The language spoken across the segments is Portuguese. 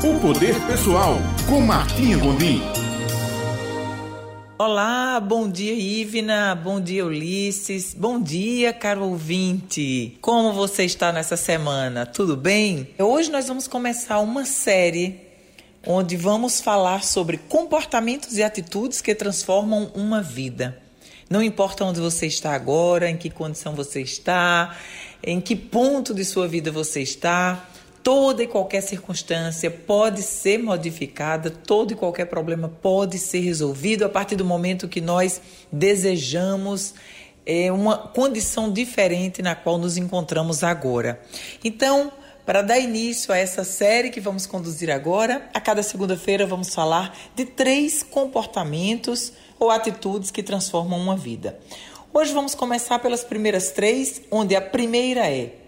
O Poder Pessoal, com Martinha Gondim. Olá, bom dia Ivna, bom dia Ulisses, bom dia caro ouvinte. Como você está nessa semana? Tudo bem? Hoje nós vamos começar uma série onde vamos falar sobre comportamentos e atitudes que transformam uma vida. Não importa onde você está agora, em que condição você está, em que ponto de sua vida você está, toda e qualquer circunstância pode ser modificada, todo e qualquer problema pode ser resolvido a partir do momento que nós desejamos é, uma condição diferente na qual nos encontramos agora. Então, para dar início a essa série que vamos conduzir agora, a cada segunda-feira vamos falar de três comportamentos ou atitudes que transformam uma vida. Hoje vamos começar pelas primeiras três, onde a primeira é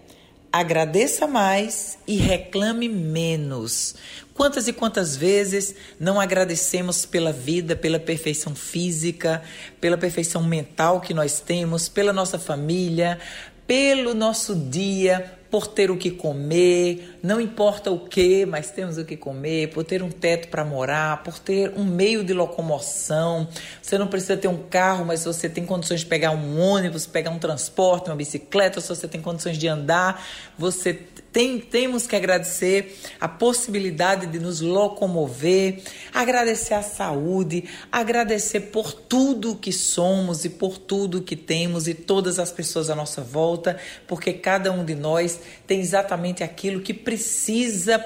agradeça mais e reclame menos. Quantas e quantas vezes não agradecemos pela vida, pela perfeição física, pela perfeição mental que nós temos, pela nossa família, pelo nosso dia, por ter o que comer, não importa o que, mas temos o que comer, por ter um teto para morar, por ter um meio de locomoção. Você não precisa ter um carro, mas você tem condições de pegar um ônibus, pegar um transporte, uma bicicleta, se você tem condições de andar, você tem, temos que agradecer a possibilidade de nos locomover, agradecer a saúde, agradecer por tudo que somos e por tudo que temos e todas as pessoas à nossa volta, porque cada um de nós tem exatamente aquilo que precisa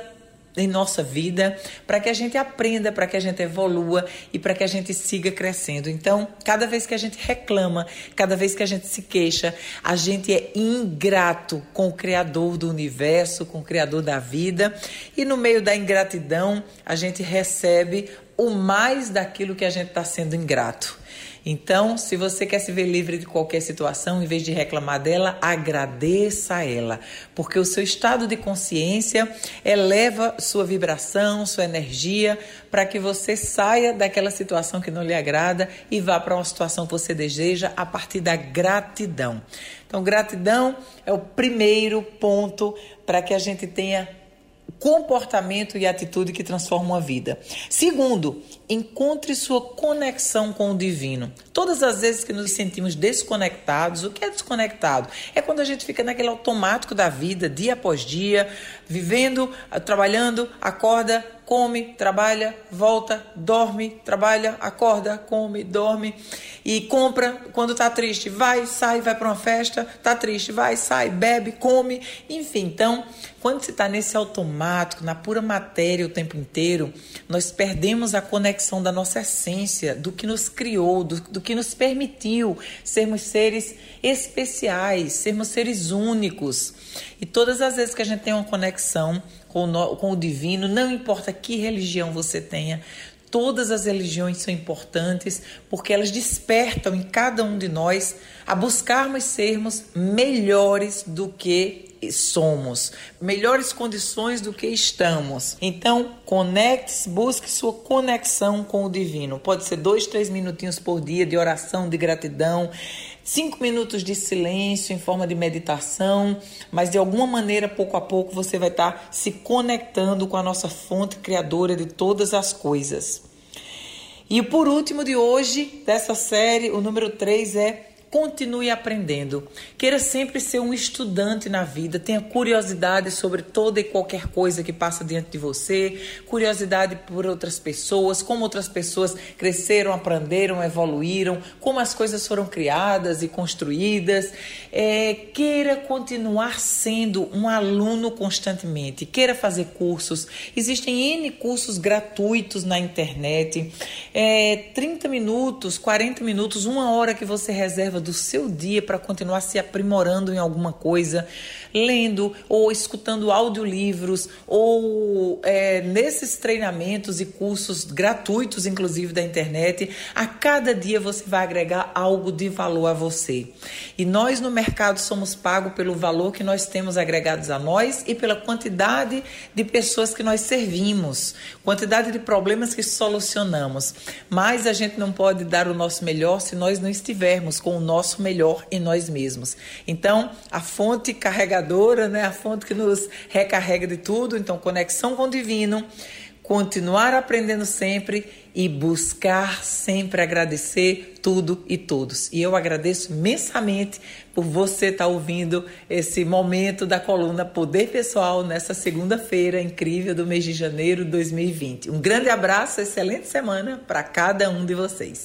em nossa vida, para que a gente aprenda, para que a gente evolua e para que a gente siga crescendo. Então, cada vez que a gente reclama, cada vez que a gente se queixa, a gente é ingrato com o Criador do universo, com o Criador da vida, e no meio da ingratidão, a gente recebe o mais daquilo que a gente está sendo ingrato. Então, se você quer se ver livre de qualquer situação, em vez de reclamar dela, agradeça a ela, porque o seu estado de consciência eleva sua vibração, sua energia, para que você saia daquela situação que não lhe agrada e vá para uma situação que você deseja a partir da gratidão. Então, gratidão é o primeiro ponto para que a gente tenha comportamento e atitude que transformam a vida. Segundo, encontre sua conexão com o divino. Todas as vezes que nos sentimos desconectados, o que é desconectado? É quando a gente fica naquele automático da vida, dia após dia, vivendo, trabalhando, acorda, come, trabalha, volta, dorme, trabalha, acorda, come, dorme e compra quando está triste, vai, sai, vai para uma festa, está triste, vai, sai, bebe, come, enfim. Então, quando se está nesse automático, na pura matéria o tempo inteiro, nós perdemos a conexão da nossa essência, do que nos criou, do, do que nos permitiu sermos seres especiais, sermos seres únicos. E todas as vezes que a gente tem uma conexão com o, com o divino, não importa que religião você tenha, todas as religiões são importantes porque elas despertam em cada um de nós a buscarmos sermos melhores do que somos, melhores condições do que estamos. Então, conecte-se, busque sua conexão com o divino. Pode ser dois, três minutinhos por dia de oração, de gratidão cinco minutos de silêncio em forma de meditação, mas de alguma maneira, pouco a pouco, você vai estar se conectando com a nossa fonte criadora de todas as coisas. E por último de hoje, dessa série, o número 3 é Continue aprendendo. Queira sempre ser um estudante na vida. Tenha curiosidade sobre toda e qualquer coisa que passa diante de você. Curiosidade por outras pessoas, como outras pessoas cresceram, aprenderam, evoluíram, como as coisas foram criadas e construídas. É, queira continuar sendo um aluno constantemente. Queira fazer cursos. Existem N cursos gratuitos na internet. É, 30 minutos, 40 minutos, uma hora que você reserva do seu dia para continuar se aprimorando em alguma coisa, lendo ou escutando audiolivros ou é, nesses treinamentos e cursos gratuitos, inclusive da internet, a cada dia você vai agregar algo de valor a você. E nós no mercado somos pagos pelo valor que nós temos agregados a nós e pela quantidade de pessoas que nós servimos, quantidade de problemas que solucionamos. Mas a gente não pode dar o nosso melhor se nós não estivermos com o nosso nosso melhor em nós mesmos. Então, a fonte carregadora, né, a fonte que nos recarrega de tudo, então conexão com o divino, continuar aprendendo sempre e buscar sempre agradecer tudo e todos. E eu agradeço imensamente por você estar ouvindo esse momento da coluna Poder Pessoal nessa segunda-feira incrível do mês de janeiro de 2020. Um grande abraço, excelente semana para cada um de vocês.